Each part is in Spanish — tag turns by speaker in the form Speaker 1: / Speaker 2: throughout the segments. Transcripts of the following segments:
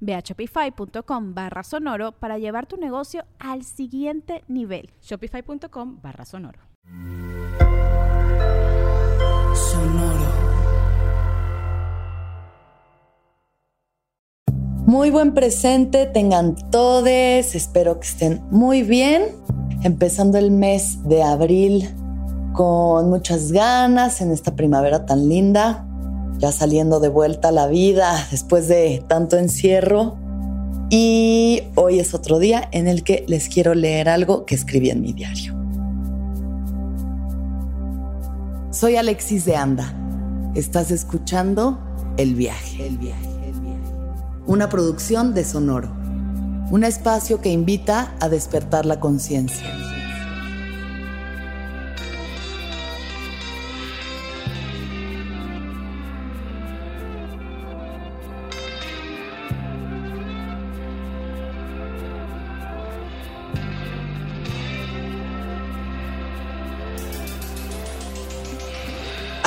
Speaker 1: Ve a shopify.com barra sonoro para llevar tu negocio al siguiente nivel.
Speaker 2: Shopify.com barra sonoro.
Speaker 3: Sonoro. Muy buen presente, tengan todos, espero que estén muy bien. Empezando el mes de abril con muchas ganas en esta primavera tan linda ya saliendo de vuelta a la vida después de tanto encierro. Y hoy es otro día en el que les quiero leer algo que escribí en mi diario. Soy Alexis de Anda. Estás escuchando El viaje. El viaje, el viaje. Una producción de Sonoro. Un espacio que invita a despertar la conciencia.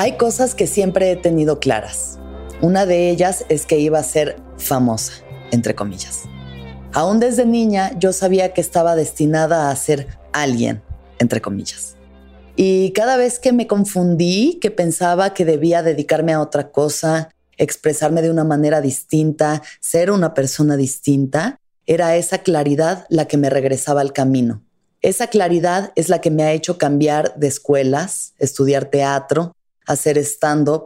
Speaker 3: Hay cosas que siempre he tenido claras. Una de ellas es que iba a ser famosa, entre comillas. Aún desde niña yo sabía que estaba destinada a ser alguien, entre comillas. Y cada vez que me confundí, que pensaba que debía dedicarme a otra cosa, expresarme de una manera distinta, ser una persona distinta, era esa claridad la que me regresaba al camino. Esa claridad es la que me ha hecho cambiar de escuelas, estudiar teatro, hacer stand-up,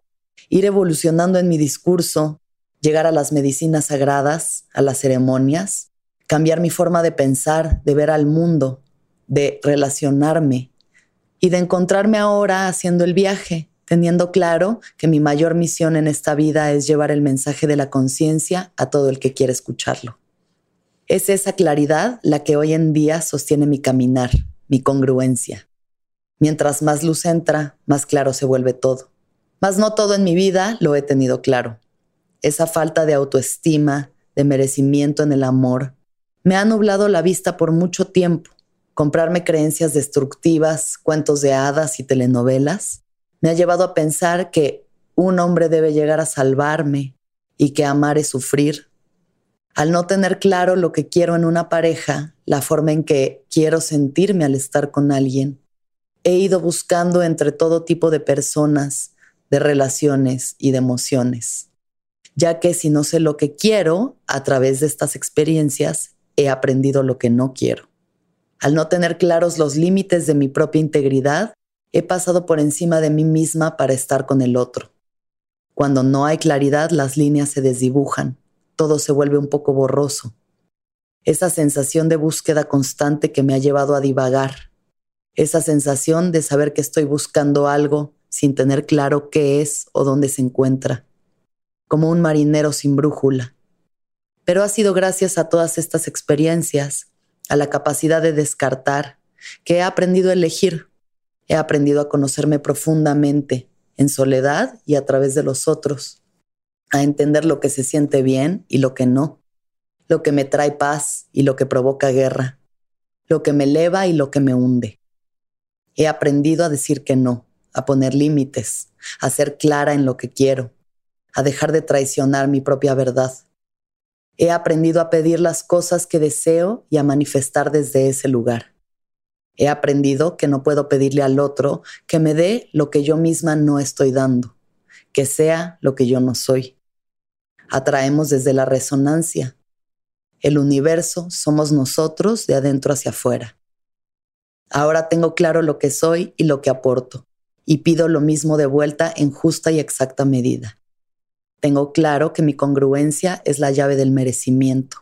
Speaker 3: ir evolucionando en mi discurso, llegar a las medicinas sagradas, a las ceremonias, cambiar mi forma de pensar, de ver al mundo, de relacionarme y de encontrarme ahora haciendo el viaje, teniendo claro que mi mayor misión en esta vida es llevar el mensaje de la conciencia a todo el que quiere escucharlo. Es esa claridad la que hoy en día sostiene mi caminar, mi congruencia. Mientras más luz entra, más claro se vuelve todo. Mas no todo en mi vida lo he tenido claro. Esa falta de autoestima, de merecimiento en el amor, me ha nublado la vista por mucho tiempo. Comprarme creencias destructivas, cuentos de hadas y telenovelas, me ha llevado a pensar que un hombre debe llegar a salvarme y que amar es sufrir. Al no tener claro lo que quiero en una pareja, la forma en que quiero sentirme al estar con alguien, he ido buscando entre todo tipo de personas, de relaciones y de emociones, ya que si no sé lo que quiero, a través de estas experiencias he aprendido lo que no quiero. Al no tener claros los límites de mi propia integridad, he pasado por encima de mí misma para estar con el otro. Cuando no hay claridad, las líneas se desdibujan, todo se vuelve un poco borroso. Esa sensación de búsqueda constante que me ha llevado a divagar, esa sensación de saber que estoy buscando algo sin tener claro qué es o dónde se encuentra, como un marinero sin brújula. Pero ha sido gracias a todas estas experiencias, a la capacidad de descartar, que he aprendido a elegir, he aprendido a conocerme profundamente, en soledad y a través de los otros, a entender lo que se siente bien y lo que no, lo que me trae paz y lo que provoca guerra, lo que me eleva y lo que me hunde. He aprendido a decir que no, a poner límites, a ser clara en lo que quiero, a dejar de traicionar mi propia verdad. He aprendido a pedir las cosas que deseo y a manifestar desde ese lugar. He aprendido que no puedo pedirle al otro que me dé lo que yo misma no estoy dando, que sea lo que yo no soy. Atraemos desde la resonancia. El universo somos nosotros de adentro hacia afuera. Ahora tengo claro lo que soy y lo que aporto, y pido lo mismo de vuelta en justa y exacta medida. Tengo claro que mi congruencia es la llave del merecimiento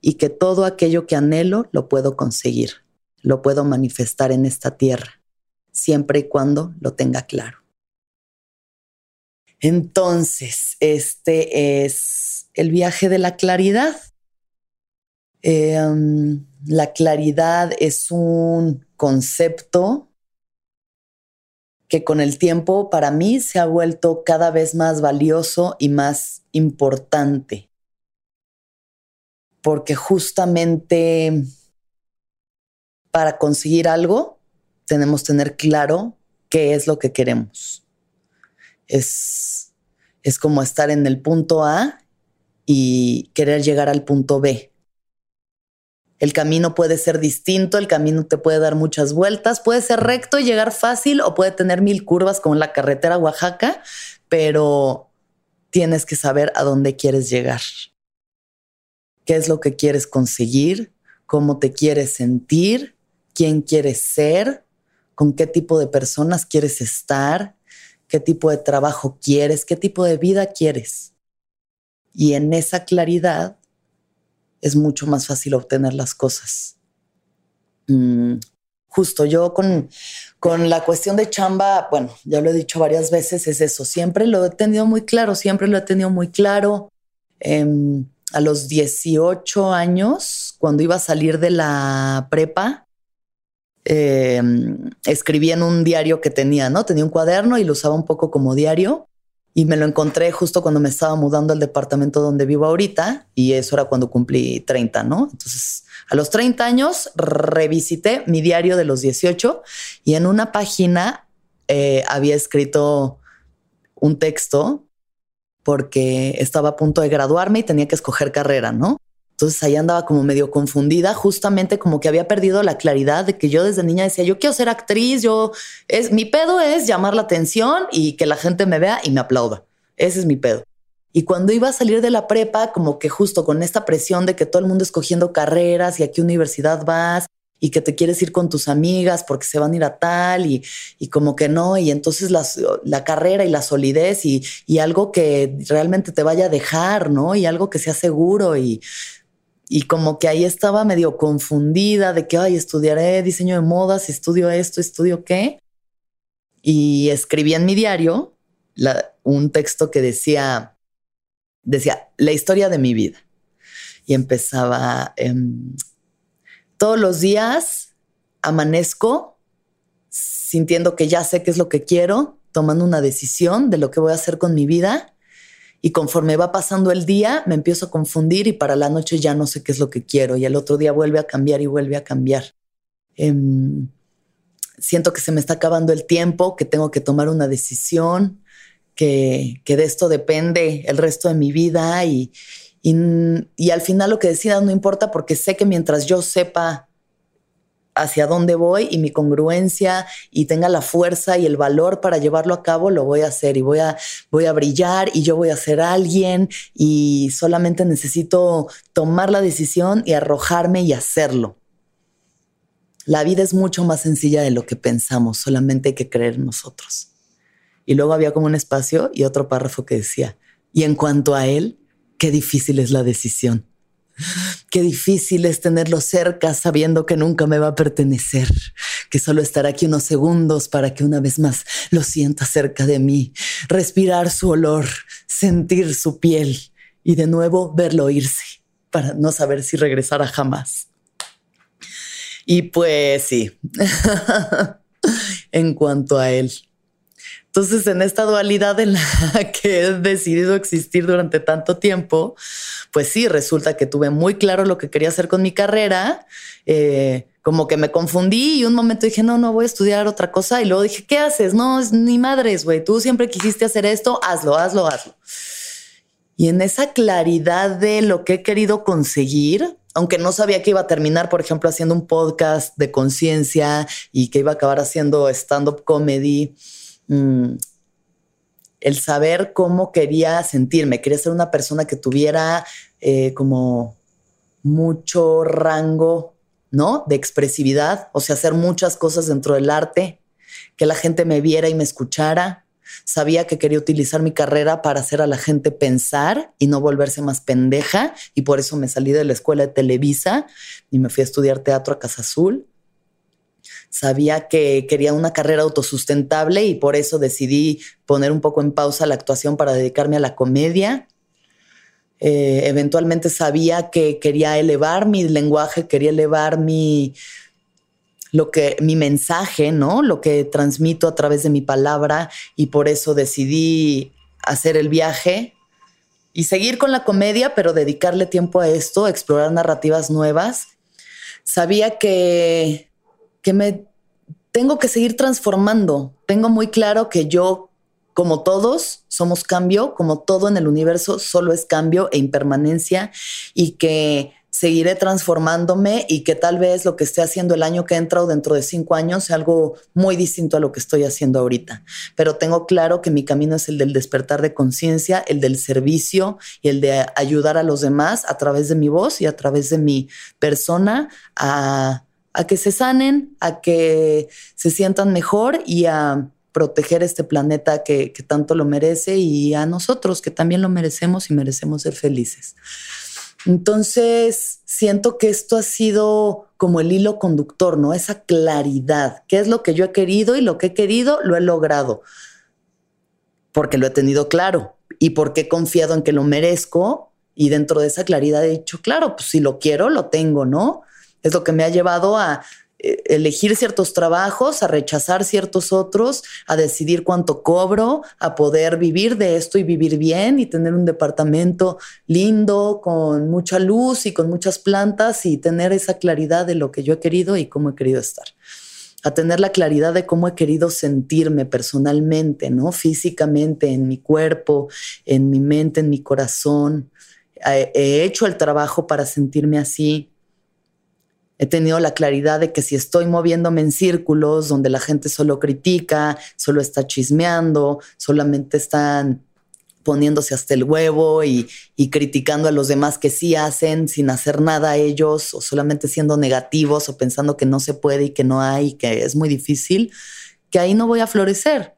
Speaker 3: y que todo aquello que anhelo lo puedo conseguir, lo puedo manifestar en esta tierra, siempre y cuando lo tenga claro. Entonces, este es el viaje de la claridad. Um, la claridad es un concepto que con el tiempo para mí se ha vuelto cada vez más valioso y más importante. Porque justamente para conseguir algo tenemos que tener claro qué es lo que queremos. Es, es como estar en el punto A y querer llegar al punto B. El camino puede ser distinto, el camino te puede dar muchas vueltas, puede ser recto y llegar fácil o puede tener mil curvas como la carretera Oaxaca, pero tienes que saber a dónde quieres llegar. ¿Qué es lo que quieres conseguir? ¿Cómo te quieres sentir? ¿Quién quieres ser? ¿Con qué tipo de personas quieres estar? ¿Qué tipo de trabajo quieres? ¿Qué tipo de vida quieres? Y en esa claridad es mucho más fácil obtener las cosas. Mm, justo yo con, con la cuestión de chamba, bueno, ya lo he dicho varias veces, es eso, siempre lo he tenido muy claro, siempre lo he tenido muy claro. Em, a los 18 años, cuando iba a salir de la prepa, em, escribí en un diario que tenía, ¿no? Tenía un cuaderno y lo usaba un poco como diario y me lo encontré justo cuando me estaba mudando al departamento donde vivo ahorita y eso era cuando cumplí 30, ¿no? Entonces, a los 30 años revisité mi diario de los 18 y en una página eh, había escrito un texto porque estaba a punto de graduarme y tenía que escoger carrera, ¿no? Entonces ahí andaba como medio confundida, justamente como que había perdido la claridad de que yo desde niña decía, yo quiero ser actriz, yo es mi pedo es llamar la atención y que la gente me vea y me aplauda. Ese es mi pedo. Y cuando iba a salir de la prepa, como que justo con esta presión de que todo el mundo escogiendo carreras y a qué universidad vas y que te quieres ir con tus amigas porque se van a ir a tal y, y como que no, y entonces la carrera y la solidez y, y algo que realmente te vaya a dejar, ¿no? Y algo que sea seguro y y como que ahí estaba medio confundida de que, ay, estudiaré diseño de modas, estudio esto, estudio qué. Y escribí en mi diario un texto que decía, decía, la historia de mi vida. Y empezaba, em, todos los días amanezco sintiendo que ya sé qué es lo que quiero, tomando una decisión de lo que voy a hacer con mi vida y conforme va pasando el día, me empiezo a confundir y para la noche ya no sé qué es lo que quiero y el otro día vuelve a cambiar y vuelve a cambiar. Em, siento que se me está acabando el tiempo, que tengo que tomar una decisión, que, que de esto depende el resto de mi vida y, y, y al final lo que decida no importa porque sé que mientras yo sepa hacia dónde voy y mi congruencia y tenga la fuerza y el valor para llevarlo a cabo, lo voy a hacer y voy a, voy a brillar y yo voy a ser alguien y solamente necesito tomar la decisión y arrojarme y hacerlo. La vida es mucho más sencilla de lo que pensamos, solamente hay que creer en nosotros. Y luego había como un espacio y otro párrafo que decía, y en cuanto a él, qué difícil es la decisión. Qué difícil es tenerlo cerca sabiendo que nunca me va a pertenecer, que solo estará aquí unos segundos para que una vez más lo sienta cerca de mí, respirar su olor, sentir su piel y de nuevo verlo irse para no saber si regresará jamás. Y pues sí, en cuanto a él. Entonces, en esta dualidad en la que he decidido existir durante tanto tiempo, pues sí, resulta que tuve muy claro lo que quería hacer con mi carrera. Eh, como que me confundí y un momento dije, no, no voy a estudiar otra cosa. Y luego dije, ¿qué haces? No, es ni madres, güey. Tú siempre quisiste hacer esto, hazlo, hazlo, hazlo. Y en esa claridad de lo que he querido conseguir, aunque no sabía que iba a terminar, por ejemplo, haciendo un podcast de conciencia y que iba a acabar haciendo stand-up comedy, mm, el saber cómo quería sentirme. Quería ser una persona que tuviera eh, como mucho rango ¿no? De expresividad, o sea, hacer muchas cosas dentro del arte, que la gente me viera y me escuchara. Sabía que quería utilizar mi carrera para hacer a la gente pensar y no volverse más pendeja, y por eso me salí de la escuela de Televisa y me fui a estudiar teatro a Casa Azul. Sabía que quería una carrera autosustentable y por eso decidí poner un poco en pausa la actuación para dedicarme a la comedia. Eh, eventualmente sabía que quería elevar mi lenguaje, quería elevar mi, lo que, mi mensaje, ¿no? Lo que transmito a través de mi palabra y por eso decidí hacer el viaje y seguir con la comedia, pero dedicarle tiempo a esto, explorar narrativas nuevas. Sabía que, que me tengo que seguir transformando. Tengo muy claro que yo como todos, somos cambio, como todo en el universo, solo es cambio e impermanencia y que seguiré transformándome y que tal vez lo que esté haciendo el año que entra o dentro de cinco años sea algo muy distinto a lo que estoy haciendo ahorita. Pero tengo claro que mi camino es el del despertar de conciencia, el del servicio y el de ayudar a los demás a través de mi voz y a través de mi persona a, a que se sanen, a que se sientan mejor y a proteger este planeta que, tanto lo merece y a nosotros que también lo merecemos y merecemos ser felices. Entonces, siento que esto ha sido como el hilo conductor, ¿no? Esa claridad, qué es lo que yo he querido y lo que he querido lo he logrado, porque lo he tenido claro y porque he confiado en que lo merezco y dentro de esa claridad he dicho, claro, pues si lo quiero, lo tengo, ¿no? Es lo que me ha llevado a eh, elegir ciertos trabajos, a rechazar ciertos otros, a decidir cuánto cobro, a poder vivir de esto y vivir bien y tener un departamento lindo, con mucha luz y con muchas plantas y tener esa claridad de lo que yo he querido y cómo he querido estar. A tener la claridad de cómo he querido sentirme personalmente, ¿no? Físicamente, en mi cuerpo, en mi mente, en mi corazón. He hecho el trabajo para sentirme así He tenido la claridad de que si estoy moviéndome en círculos donde la gente solo critica, solo está chismeando, solamente están poniéndose hasta el huevo y, criticando a los demás que sí hacen sin hacer nada a ellos o solamente siendo negativos o pensando que no se puede y que no hay, que es muy difícil, que ahí no voy a florecer.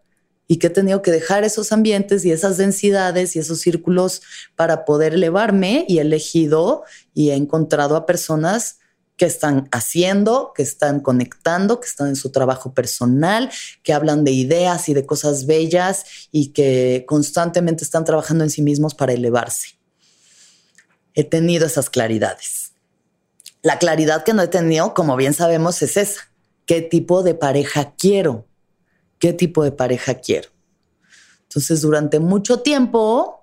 Speaker 3: Y que he tenido que dejar esos ambientes y esas densidades y esos círculos para poder elevarme y he elegido y he encontrado a personas que están haciendo, que están conectando, que están en su trabajo personal, que hablan de ideas y de cosas bellas y que constantemente están trabajando en sí mismos para elevarse. He tenido esas claridades. La claridad que no he tenido, como bien sabemos, es esa. ¿Qué tipo de pareja quiero? ¿Qué tipo de pareja quiero? Entonces, durante mucho tiempo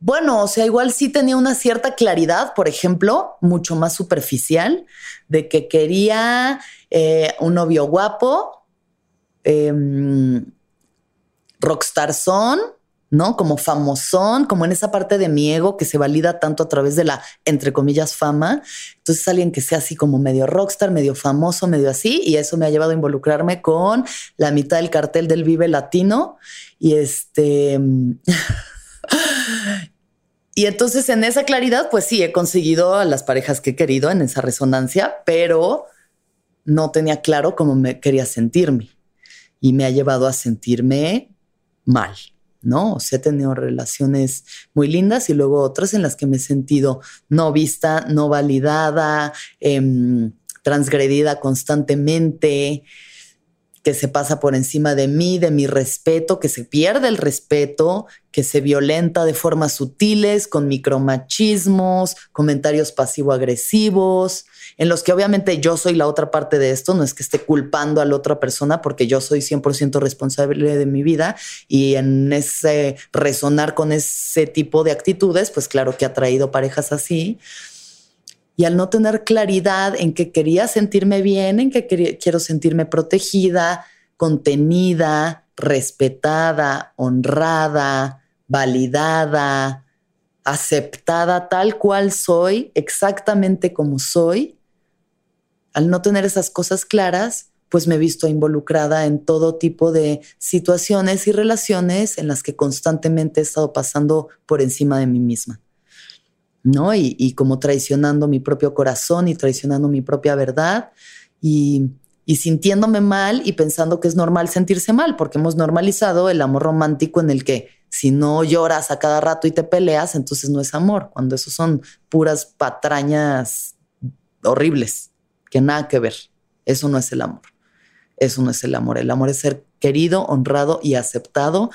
Speaker 3: bueno, o sea, igual sí tenía una cierta claridad, por ejemplo, mucho más superficial, de que quería eh, un novio guapo, eh, rockstar son, ¿no? Como famosón, como en esa parte de mi ego que se valida tanto a través de la, entre comillas, fama. Entonces alguien que sea así como medio rockstar, medio famoso, medio así, y eso me ha llevado a involucrarme con la mitad del cartel del Vive Latino. Y este... Y entonces en esa claridad, pues sí, he conseguido a las parejas que he querido en esa resonancia, pero no tenía claro cómo me quería sentirme y me ha llevado a sentirme mal, ¿no? O sea, he tenido relaciones muy lindas y luego otras en las que me he sentido no vista, no validada, em, transgredida constantemente, que se pasa por encima de mí, de mi respeto, que se pierde el respeto, que se violenta de formas sutiles, con micromachismos, comentarios pasivo-agresivos, en los que obviamente yo soy la otra parte de esto, no es que esté culpando a la otra persona porque yo soy 100% responsable de mi vida y en ese resonar con ese tipo de actitudes, pues claro que ha traído parejas así y al no tener claridad en que quería sentirme bien, en que quiero sentirme protegida, contenida, respetada, honrada, validada, aceptada tal cual soy, exactamente como soy, al no tener esas cosas claras, pues me he visto involucrada en todo tipo de situaciones y relaciones en las que constantemente he estado pasando por encima de mí misma. ¿No? Y, y como traicionando mi propio corazón y traicionando mi propia verdad y, y sintiéndome mal y pensando que es normal sentirse mal, porque hemos normalizado el amor romántico en el que si no lloras a cada rato y te peleas, entonces no es amor, cuando eso son puras patrañas horribles, que nada que ver. Eso no es el amor. Eso no es el amor. El amor es ser querido, honrado y aceptado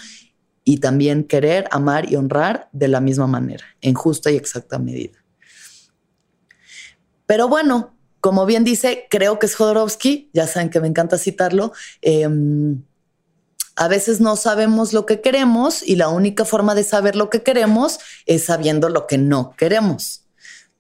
Speaker 3: y también querer, amar y honrar de la misma manera, en justa y exacta medida. Pero bueno, como bien dice, creo que es Jodorowsky, ya saben que me encanta citarlo, eh, a veces no sabemos lo que queremos y la única forma de saber lo que queremos es sabiendo lo que no queremos.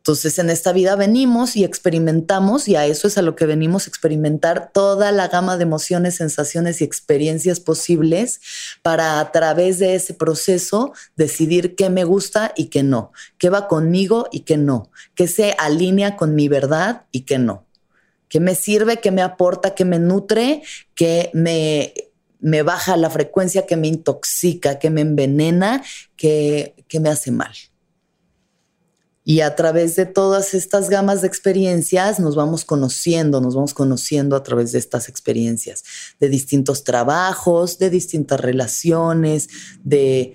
Speaker 3: Entonces en esta vida venimos y experimentamos y a eso es a lo que venimos experimentar toda la gama de emociones, sensaciones y experiencias posibles para a través de ese proceso decidir qué me gusta y qué no, qué va conmigo y qué no, qué se alinea con mi verdad y qué no, qué me sirve, qué me aporta, qué me nutre, qué me me baja la frecuencia, que me intoxica, que me envenena, que, que me hace mal. Y a través de todas estas gamas de experiencias nos vamos conociendo, nos vamos conociendo a través de estas experiencias, de distintos trabajos, de distintas relaciones, de,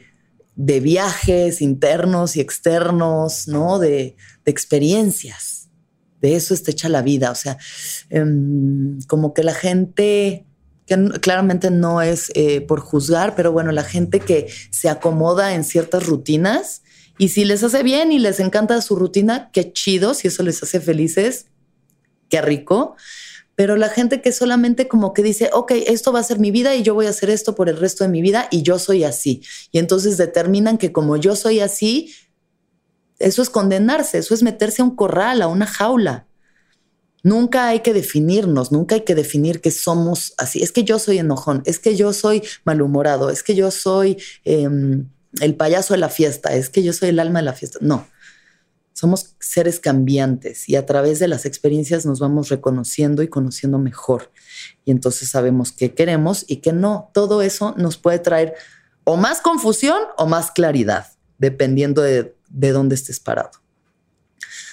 Speaker 3: de viajes internos y externos, ¿no? De, de, experiencias. De eso está hecha la vida. O sea, um, como que la gente que claramente no es eh, por juzgar, pero bueno, la gente que se acomoda en ciertas rutinas y si les hace bien y les encanta su rutina, qué chido, si eso les hace felices, qué rico. Pero la gente que solamente como que dice, ok, esto va a ser mi vida y yo voy a hacer esto por el resto de mi vida y yo soy así. Y entonces determinan que como yo soy así, eso es condenarse, eso es meterse a un corral, a una jaula. Nunca hay que definirnos, nunca hay que definir que somos así. Es que yo soy enojón, es que yo soy malhumorado, es que yo soy eh, el payaso de la fiesta, es que yo soy el alma de la fiesta. No, somos seres cambiantes y a través de las experiencias nos vamos reconociendo y conociendo mejor. Y entonces sabemos qué queremos y qué no. Todo eso nos puede traer o más confusión o más claridad, dependiendo de, de dónde estés parado.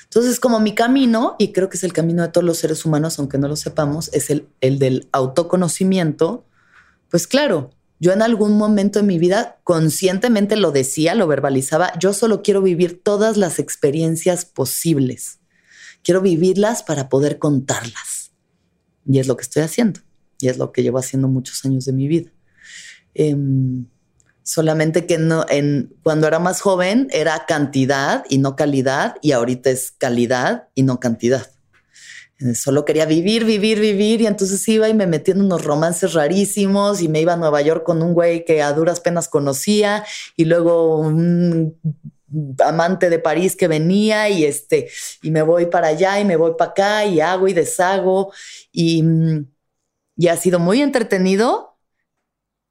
Speaker 3: Entonces, como mi camino, y creo que es el camino de todos los seres humanos, aunque no lo sepamos, es el, el del autoconocimiento, pues claro, yo en algún momento de mi vida conscientemente lo decía, lo verbalizaba, yo solo quiero vivir todas las experiencias posibles. Quiero vivirlas para poder contarlas. Y es lo que estoy haciendo. Y es lo que llevo haciendo muchos años de mi vida. Eh, solamente que no, en, cuando era más joven era cantidad y no calidad y ahorita es calidad y no cantidad. Eh, solo quería vivir, vivir, vivir y entonces iba y me metía en unos romances rarísimos y me iba a Nueva York con un güey que a duras penas conocía y luego un amante de París que venía y este y me voy para allá y me voy para acá y hago y deshago y, y ha sido muy entretenido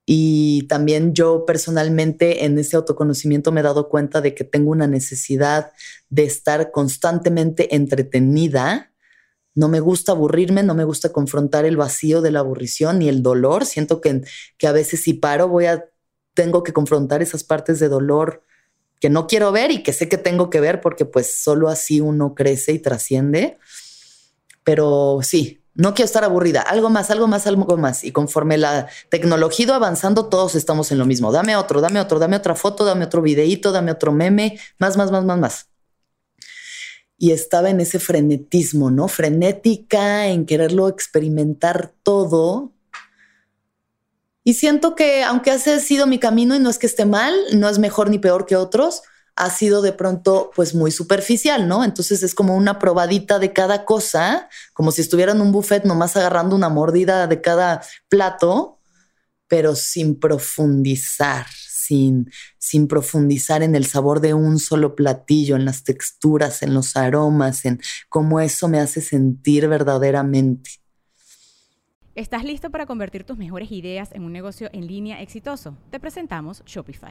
Speaker 3: y también yo personalmente en ese autoconocimiento me he dado cuenta de que tengo una necesidad de estar constantemente entretenida. No me gusta aburrirme, no me gusta confrontar el vacío de la aburrición ni el dolor. Siento que, que a veces si paro voy a, tengo que confrontar esas partes de dolor que no quiero ver y que sé que tengo que ver porque pues solo así uno crece y trasciende. Pero sí, no quiero estar aburrida, algo más, algo más, algo más. Y conforme la tecnología ido avanzando, todos estamos en lo mismo. Dame otro, dame otro, dame otra foto, dame otro videíto, dame otro meme, más, más, más, más, más. Y estaba en ese frenetismo, ¿no? Frenética, en quererlo experimentar todo. Y siento que aunque ese ha sido mi camino y no es que esté mal, no es mejor ni peor que otros, ha sido de pronto pues muy superficial, ¿no? Entonces es como una probadita de cada cosa, como si estuviera en un buffet nomás agarrando una mordida de cada plato, pero sin profundizar, sin, sin profundizar en el sabor de un solo platillo, en las texturas, en los aromas, en cómo eso me hace sentir verdaderamente.
Speaker 2: ¿Estás listo para convertir tus mejores ideas en un negocio en línea exitoso? Te presentamos Shopify.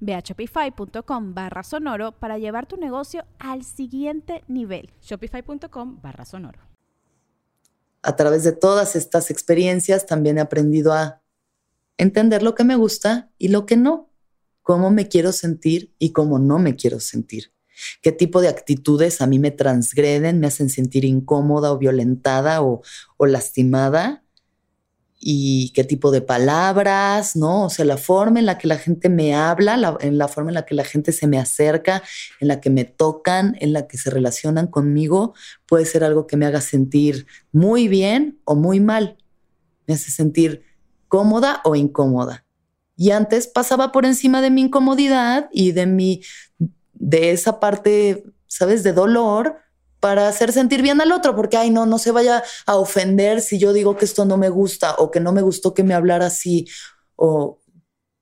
Speaker 1: Ve a shopify.com barra sonoro para llevar tu negocio al siguiente nivel.
Speaker 2: Shopify.com barra sonoro.
Speaker 3: A través de todas estas experiencias también he aprendido a entender lo que me gusta y lo que no, cómo me quiero sentir y cómo no me quiero sentir qué tipo de actitudes a mí me transgreden, me hacen sentir incómoda o violentada o, o lastimada y qué tipo de palabras, ¿no? O sea, la forma en la que la gente me habla, la, en la forma en la que la gente se me acerca, en la que me tocan, en la que se relacionan conmigo, puede ser algo que me haga sentir muy bien o muy mal. Me hace sentir cómoda o incómoda. Y antes pasaba por encima de mi incomodidad y de mi, de esa parte, ¿sabes?, de dolor para hacer sentir bien al otro, porque, ay, no, no se vaya a ofender si yo digo que esto no me gusta o que no me gustó que me hablara así, o,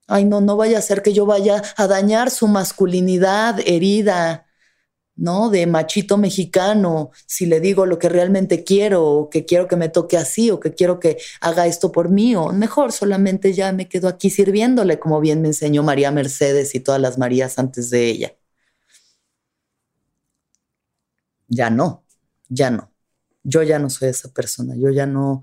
Speaker 3: ay, no, no vaya a ser que yo vaya a dañar su masculinidad herida, ¿no? De machito mexicano, si le digo lo que realmente quiero, o que quiero que me toque así, o que quiero que haga esto por mí, o mejor, solamente ya me quedo aquí sirviéndole, como bien me enseñó María Mercedes y todas las Marías antes de ella. Ya no, ya no. Yo ya no soy esa persona, yo ya no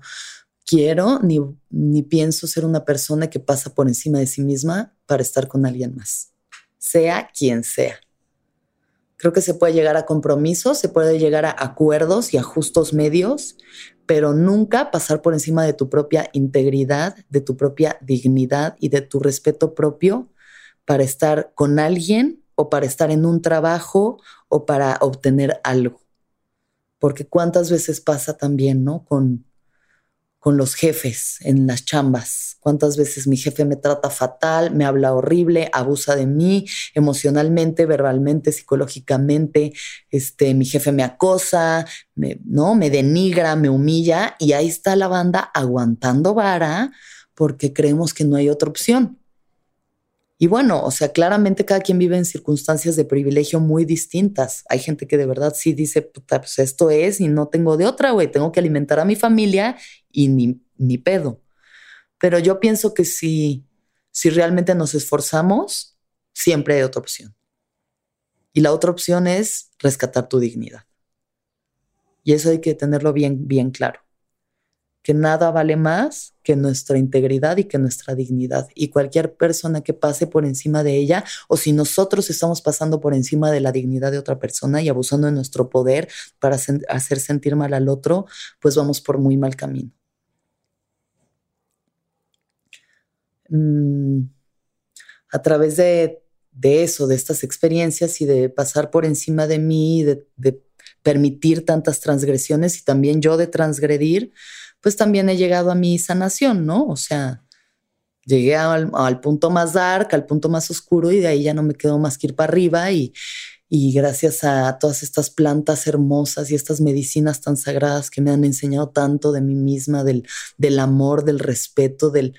Speaker 3: quiero ni, ni pienso ser una persona que pasa por encima de sí misma para estar con alguien más, sea quien sea. Creo que se puede llegar a compromisos, se puede llegar a acuerdos y a justos medios, pero nunca pasar por encima de tu propia integridad, de tu propia dignidad y de tu respeto propio para estar con alguien o para estar en un trabajo o para obtener algo. Porque cuántas veces pasa también, ¿no? Con, con los jefes en las chambas. Cuántas veces mi jefe me trata fatal, me habla horrible, abusa de mí emocionalmente, verbalmente, psicológicamente. Este, mi jefe me acosa, ¿no? Me denigra, me humilla y ahí está la banda aguantando vara porque creemos que no hay otra opción. Y bueno, o sea, claramente cada quien vive en circunstancias de privilegio muy distintas. Hay gente que de verdad sí dice, puta, pues esto es y no tengo de otra, güey, tengo que alimentar a mi familia y ni, ni pedo. Pero yo pienso que si, si realmente nos esforzamos, siempre hay otra opción. Y la otra opción es rescatar tu dignidad. Y eso hay que tenerlo bien, bien claro que nada vale más que nuestra integridad y que nuestra dignidad. Y cualquier persona que pase por encima de ella, o si nosotros estamos pasando por encima de la dignidad de otra persona y abusando de nuestro poder para hacer sentir mal al otro, pues vamos por muy mal camino. Mm, a través de, eso, de estas experiencias y de pasar por encima de mí, de, de permitir tantas transgresiones y también yo de transgredir, pues también he llegado a mi sanación, ¿no? O sea, llegué al, punto más dark, al punto más oscuro y de ahí ya no me quedo más que ir para arriba y, gracias a todas estas plantas hermosas y estas medicinas tan sagradas que me han enseñado tanto de mí misma, del, amor, del respeto, del,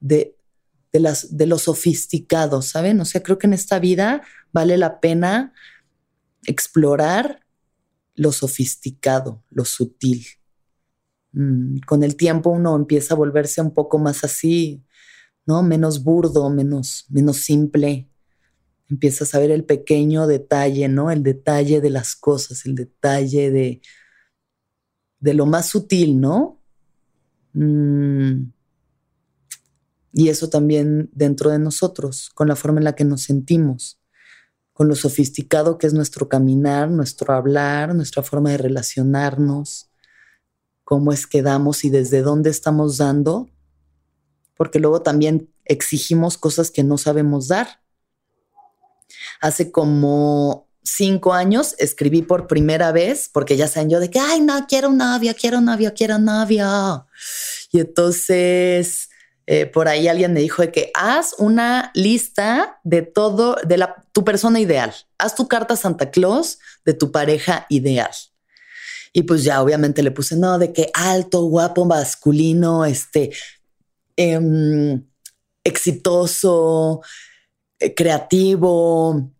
Speaker 3: de, de, las, de lo sofisticado, ¿saben? O sea, creo que en esta vida vale la pena explorar lo sofisticado, lo sutil, Mm, con el tiempo uno empieza a volverse un poco más así, ¿no? Menos burdo, menos, menos simple. Empiezas a ver el pequeño detalle, ¿no? El detalle de las cosas, el detalle de, de lo más sutil, ¿no? Mm. Y eso también dentro de nosotros, con la forma en la que nos sentimos, con lo sofisticado que es nuestro caminar, nuestro hablar, nuestra forma de relacionarnos cómo es que damos y desde dónde estamos dando, porque luego también exigimos cosas que no sabemos dar. Hace como cinco años escribí por primera vez, porque ya saben yo de que, ay, no, quiero novia, quiero novio, quiero novio. Y entonces eh, por ahí alguien me dijo de que haz una lista de todo, de la, tu persona ideal. Haz tu carta Santa Claus de tu pareja ideal. Y pues ya obviamente le puse, no, de que alto, guapo, masculino, este, em, exitoso, eh, creativo,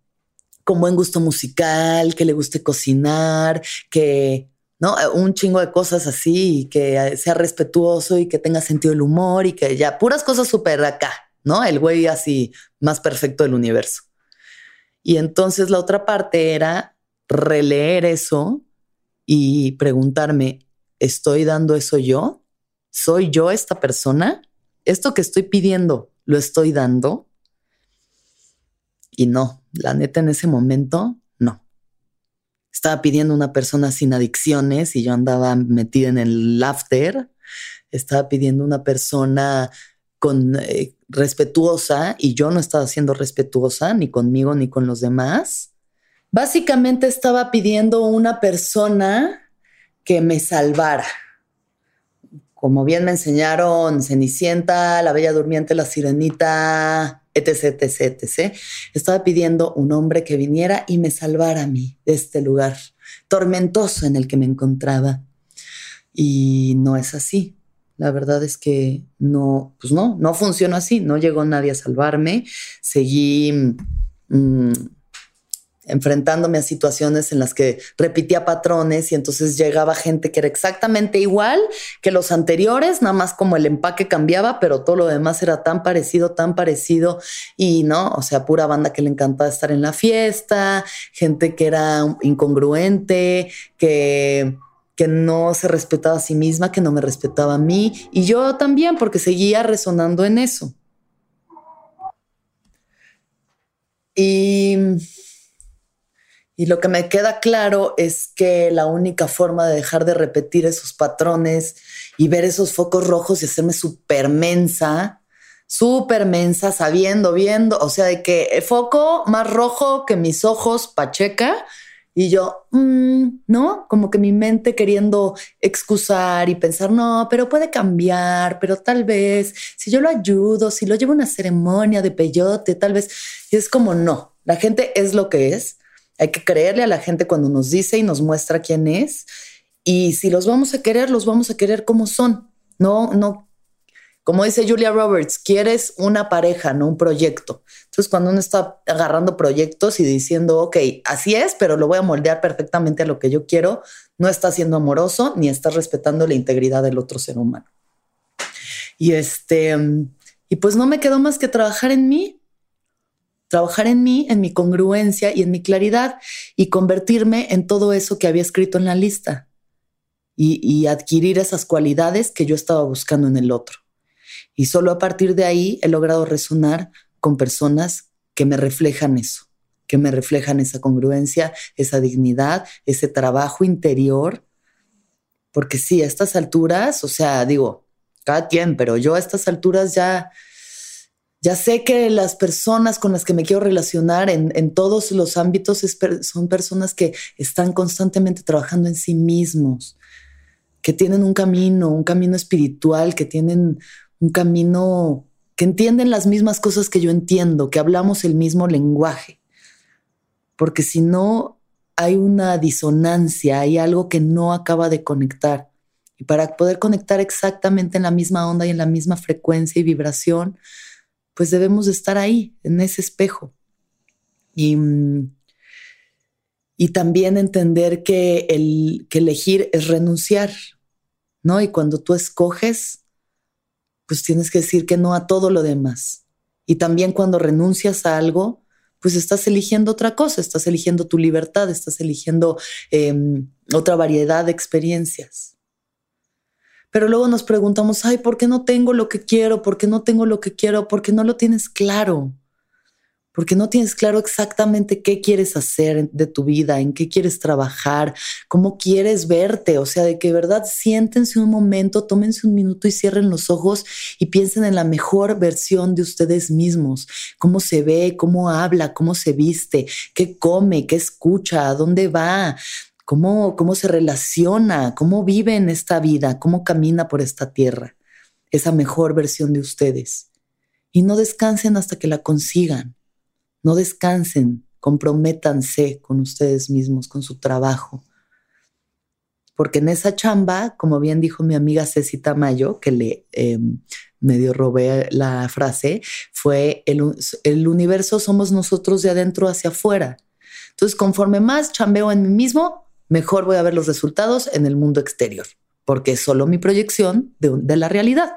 Speaker 3: con buen gusto musical, que le guste cocinar, que ¿no? Eh, un chingo de cosas así, que sea respetuoso y que tenga sentido del humor y que ya puras cosas súper acá, ¿no? El güey así más perfecto del universo. Y entonces la otra parte era releer eso y preguntarme, ¿estoy dando eso yo? ¿Soy yo esta persona? ¿Esto que estoy pidiendo lo estoy dando? Y no, la neta en ese momento estaba pidiendo una persona sin adicciones y yo andaba metida en el laughter. Estaba pidiendo una persona con eh, respetuosa y yo no estaba siendo respetuosa ni conmigo ni con los demás. Básicamente estaba pidiendo una persona que me salvara. Como bien me enseñaron Cenicienta, La Bella Durmiente, La Sirenita, etc, etc, etc. Estaba pidiendo un hombre que viniera y me salvara a mí de este lugar tormentoso en el que me encontraba. Y no es así. La verdad es que no, pues no, no funcionó así. No llegó nadie a salvarme. Seguí mm, enfrentándome a situaciones en las que repetía patrones y entonces llegaba gente que era exactamente igual que los anteriores, nada más como el empaque cambiaba, pero todo lo demás era tan parecido, tan parecido y no, o sea, pura banda que le encantaba estar en la fiesta, gente que era incongruente, que que no se respetaba a sí misma, que no me respetaba a mí y yo también porque seguía resonando en eso. Y y lo que me queda claro es que la única forma de dejar de repetir esos patrones y ver esos focos rojos y hacerme súper mensa, súper mensa, sabiendo, viendo, o sea, de que el foco más rojo que mis ojos, pacheca, y yo, mm, ¿no? Como que mi mente queriendo excusar y pensar, no, pero puede cambiar, pero tal vez, si yo lo ayudo, si lo llevo a una ceremonia de peyote, tal vez, y es como, no, la gente es lo que es hay que creerle a la gente cuando nos dice y nos muestra quién es. Y si los vamos a querer, los vamos a querer como son. No, no. Como dice Julia Roberts, quieres una pareja, no un proyecto. Entonces, cuando uno está agarrando proyectos y diciendo, ok, así es, pero lo voy a moldear perfectamente a lo que yo quiero, no está siendo amoroso ni está respetando la integridad del otro ser humano. Y este, y pues no me quedó más que trabajar en mí, trabajar en mí, en mi congruencia y en mi claridad y convertirme en todo eso que había escrito en la lista y, adquirir esas cualidades que yo estaba buscando en el otro. Y solo a partir de ahí he logrado resonar con personas que me reflejan eso, que me reflejan esa congruencia, esa dignidad, ese trabajo interior. Porque sí, a estas alturas, o sea, digo, cada quien, pero yo a estas alturas ya ya sé que las personas con las que me quiero relacionar en, todos los ámbitos son personas que están constantemente trabajando en sí mismos, que tienen un camino, un camino espiritual, que tienen un camino, que entienden las mismas cosas que yo entiendo, que hablamos el mismo lenguaje. Porque si no, hay una disonancia, hay algo que no acaba de conectar. Y para poder conectar exactamente en la misma onda y en la misma frecuencia y vibración, pues debemos estar ahí, en ese espejo. Y, y también entender que, el, que elegir es renunciar, ¿no? Y cuando tú escoges, pues tienes que decir que no a todo lo demás. Y también cuando renuncias a algo, pues estás eligiendo otra cosa, estás eligiendo tu libertad, estás eligiendo em, otra variedad de experiencias. Pero luego nos preguntamos, ay, ¿por qué no tengo lo que quiero? ¿Por qué no tengo lo que quiero? ¿Por qué no lo tienes claro? Porque no tienes claro exactamente qué quieres hacer de tu vida, en qué quieres trabajar, cómo quieres verte. O sea, de que verdad siéntense un momento, tómense un minuto y cierren los ojos y piensen en la mejor versión de ustedes mismos. Cómo se ve, cómo habla, cómo se viste, qué come, qué escucha, a dónde va, cómo, cómo se relaciona, cómo vive en esta vida, cómo camina por esta tierra. esa mejor versión de ustedes. Y no descansen hasta que la consigan. No descansen, comprométanse con ustedes mismos, con su trabajo. Porque en esa chamba, como bien dijo mi amiga Ceci Tamayo, que le em, medio robé la frase, fue el, el universo somos nosotros de adentro hacia afuera. Entonces, conforme más chambeo en mí mismo, mejor voy a ver los resultados en el mundo exterior, porque es solo mi proyección de, la realidad.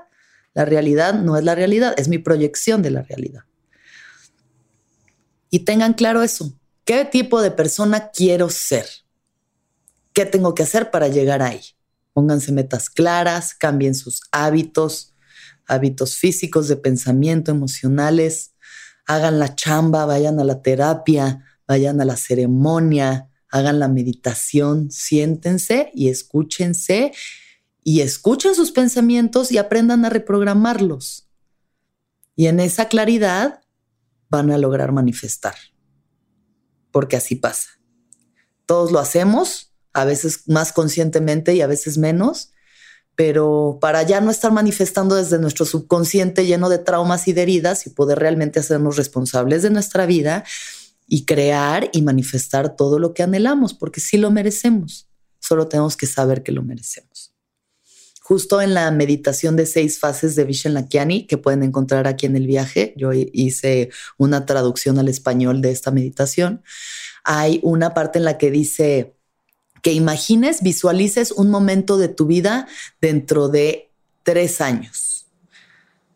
Speaker 3: La realidad no es la realidad, es mi proyección de la realidad. Y tengan claro eso. ¿Qué tipo de persona quiero ser? ¿Qué tengo que hacer para llegar ahí? Pónganse metas claras, cambien sus hábitos, hábitos físicos, de pensamiento, emocionales, hagan la chamba, vayan a la terapia, vayan a la ceremonia, hagan la meditación, siéntense y escúchense y escuchen sus pensamientos y aprendan a reprogramarlos. Y en esa claridad van a lograr manifestar, porque así pasa. Todos lo hacemos, a veces más conscientemente y a veces menos, pero para ya no estar manifestando desde nuestro subconsciente lleno de traumas y de heridas y poder realmente hacernos responsables de nuestra vida, y crear y manifestar todo lo que anhelamos, porque sí lo merecemos. Solo tenemos que saber que lo merecemos. Justo en la meditación de seis fases de Vishen Lakiani, que pueden encontrar aquí en el viaje, yo hice una traducción al español de esta meditación, hay una parte en la que dice que imagines, visualices un momento de tu vida dentro de tres años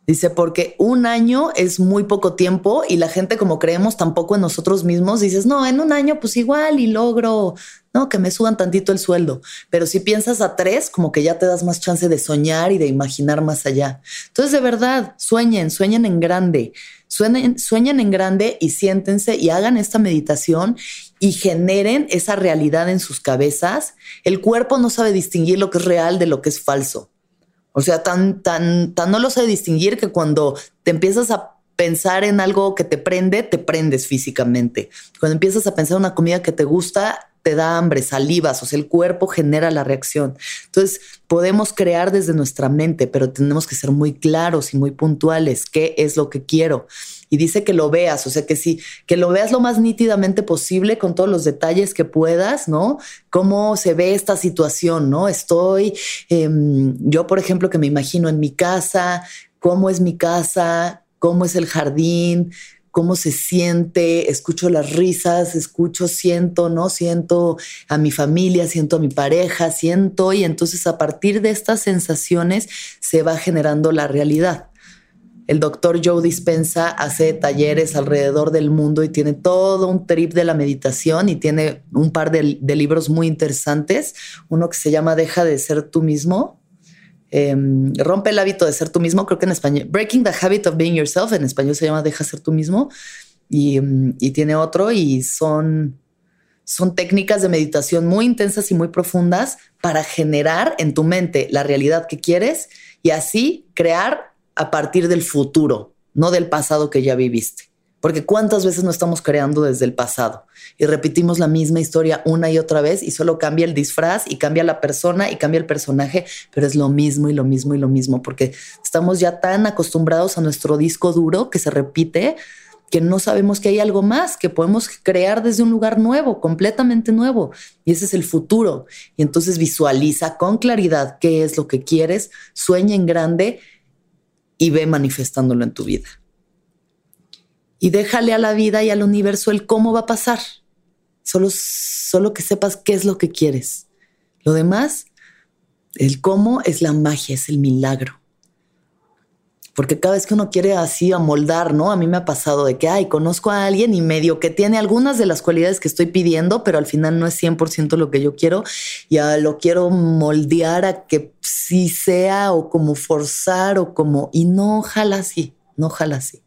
Speaker 3: Dice, porque un año es muy poco tiempo y la gente como creemos tampoco en nosotros mismos, dices, no, en un año pues igual y logro, no, que me suban tantito el sueldo. Pero si piensas a tres, como que ya te das más chance de soñar y de imaginar más allá. Entonces, de verdad, sueñen, sueñen en grande, sueñen, sueñen en grande y siéntense y hagan esta meditación y generen esa realidad en sus cabezas. El cuerpo no sabe distinguir lo que es real de lo que es falso. O sea, tan, tan, tan no lo sé distinguir que cuando te empiezas a pensar en algo que te prende, te prendes físicamente. Cuando empiezas a pensar en una comida que te gusta, te da hambre, salivas, o sea, el cuerpo genera la reacción. Entonces, podemos crear desde nuestra mente, pero tenemos que ser muy claros y muy puntuales. ¿Qué es lo que quiero? Y dice que lo veas, o sea, que sí, que lo veas lo más nítidamente posible con todos los detalles que puedas, ¿no? Cómo se ve esta situación, ¿no? Estoy, em, yo por ejemplo, que me imagino en mi casa, cómo es mi casa, cómo es el jardín, cómo se siente, escucho las risas, escucho, siento, ¿no? Siento a mi familia, siento a mi pareja, siento y entonces a partir de estas sensaciones se va generando la realidad. El doctor Joe Dispensa hace talleres alrededor del mundo y tiene todo un trip de la meditación y tiene un par de, libros muy interesantes. Uno que se llama Deja de ser tú mismo. Em, rompe el hábito de ser tú mismo, creo que en español, Breaking the Habit of Being Yourself, en español se llama Deja de ser tú mismo. Y, em, y tiene otro y son, son técnicas de meditación muy intensas y muy profundas para generar en tu mente la realidad que quieres y así crear a partir del futuro, no del pasado que ya viviste. Porque cuántas veces no estamos creando desde el pasado y repetimos la misma historia una y otra vez y solo cambia el disfraz y cambia la persona y cambia el personaje, pero es lo mismo y lo mismo y lo mismo porque estamos ya tan acostumbrados a nuestro disco duro que se repite que no sabemos que hay algo más, que podemos crear desde un lugar nuevo, completamente nuevo. Y ese es el futuro. Y entonces visualiza con claridad qué es lo que quieres, sueña en grande y ve manifestándolo en tu vida. Y déjale a la vida y al universo el cómo va a pasar. Solo, solo que sepas qué es lo que quieres. Lo demás, el cómo es la magia, es el milagro porque cada vez que uno quiere así amoldar, ¿no? A mí me ha pasado de que, ay, conozco a alguien y medio que tiene algunas de las cualidades que estoy pidiendo, pero al final no es 100% lo que yo quiero, ya lo quiero moldear a que sí sea o como forzar o como, y no ojalá así, no ojalá así.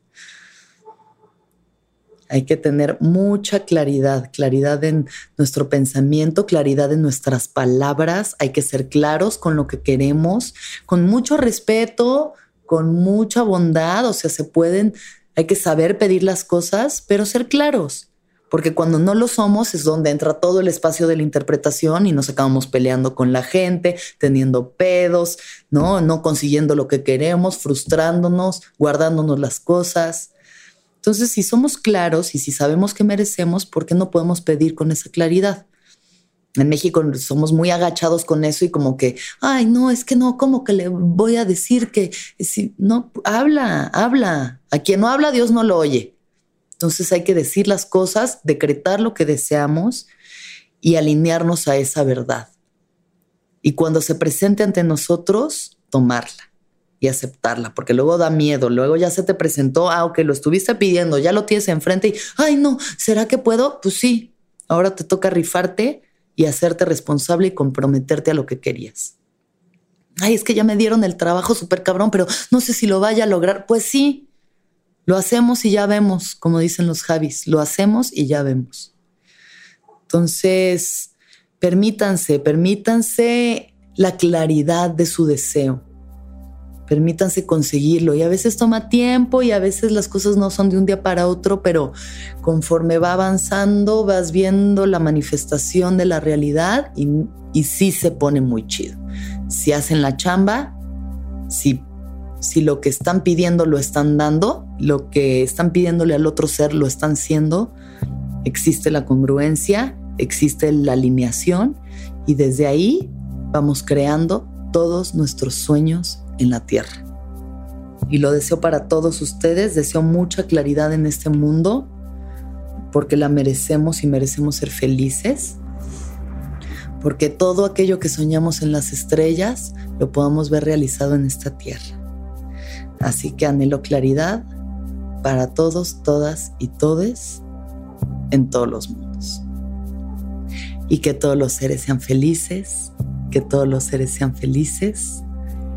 Speaker 3: Hay que tener mucha claridad, claridad en nuestro pensamiento, claridad en nuestras palabras. Hay que ser claros con lo que queremos, con mucho respeto, con mucha bondad, o sea, se pueden, hay que saber pedir las cosas, pero ser claros, Porque cuando no lo somos es donde entra todo el espacio de la interpretación y nos acabamos peleando con la gente, teniendo pedos, ¿no? No consiguiendo lo que queremos, frustrándonos, guardándonos las cosas. Entonces, si somos claros y si sabemos que merecemos, ¿por qué no podemos pedir con esa claridad? En México somos muy agachados con eso y como que, ay, no, es que no, como que le voy a decir que si no habla, habla. A quien no habla, Dios no lo oye. Entonces hay que decir las cosas, decretar lo que deseamos y alinearnos a esa verdad. Y cuando se presente ante nosotros, tomarla y aceptarla, porque luego da miedo, luego ya se te presentó, ah, ok, lo estuviste pidiendo, ya lo tienes enfrente y, ay, no, ¿será que puedo? Pues sí, ahora te toca rifarte y hacerte responsable y comprometerte a lo que querías. Ay, es que ya me dieron el trabajo súper cabrón, pero no sé si lo vaya a lograr. Pues sí, lo hacemos y ya vemos, como dicen los Javis, lo hacemos y ya vemos. Entonces, permítanse, permítanse la claridad de su deseo. Permítanse conseguirlo y a veces toma tiempo y a veces las cosas no son de un día para otro, pero conforme va avanzando vas viendo la manifestación de la realidad y, y sí se pone muy chido. Si hacen la chamba, si si lo que están pidiendo lo están dando, lo que están pidiéndole al otro ser lo están siendo, existe la congruencia, existe la alineación y desde ahí vamos creando todos nuestros sueños en la tierra. Y lo deseo para todos ustedes, deseo mucha claridad en este mundo porque la merecemos y merecemos ser felices, porque todo aquello que soñamos en las estrellas lo podamos ver realizado en esta tierra. Así que anhelo claridad para todos, todas y todes en todos los mundos. Y que todos los seres sean felices, que todos los seres sean felices,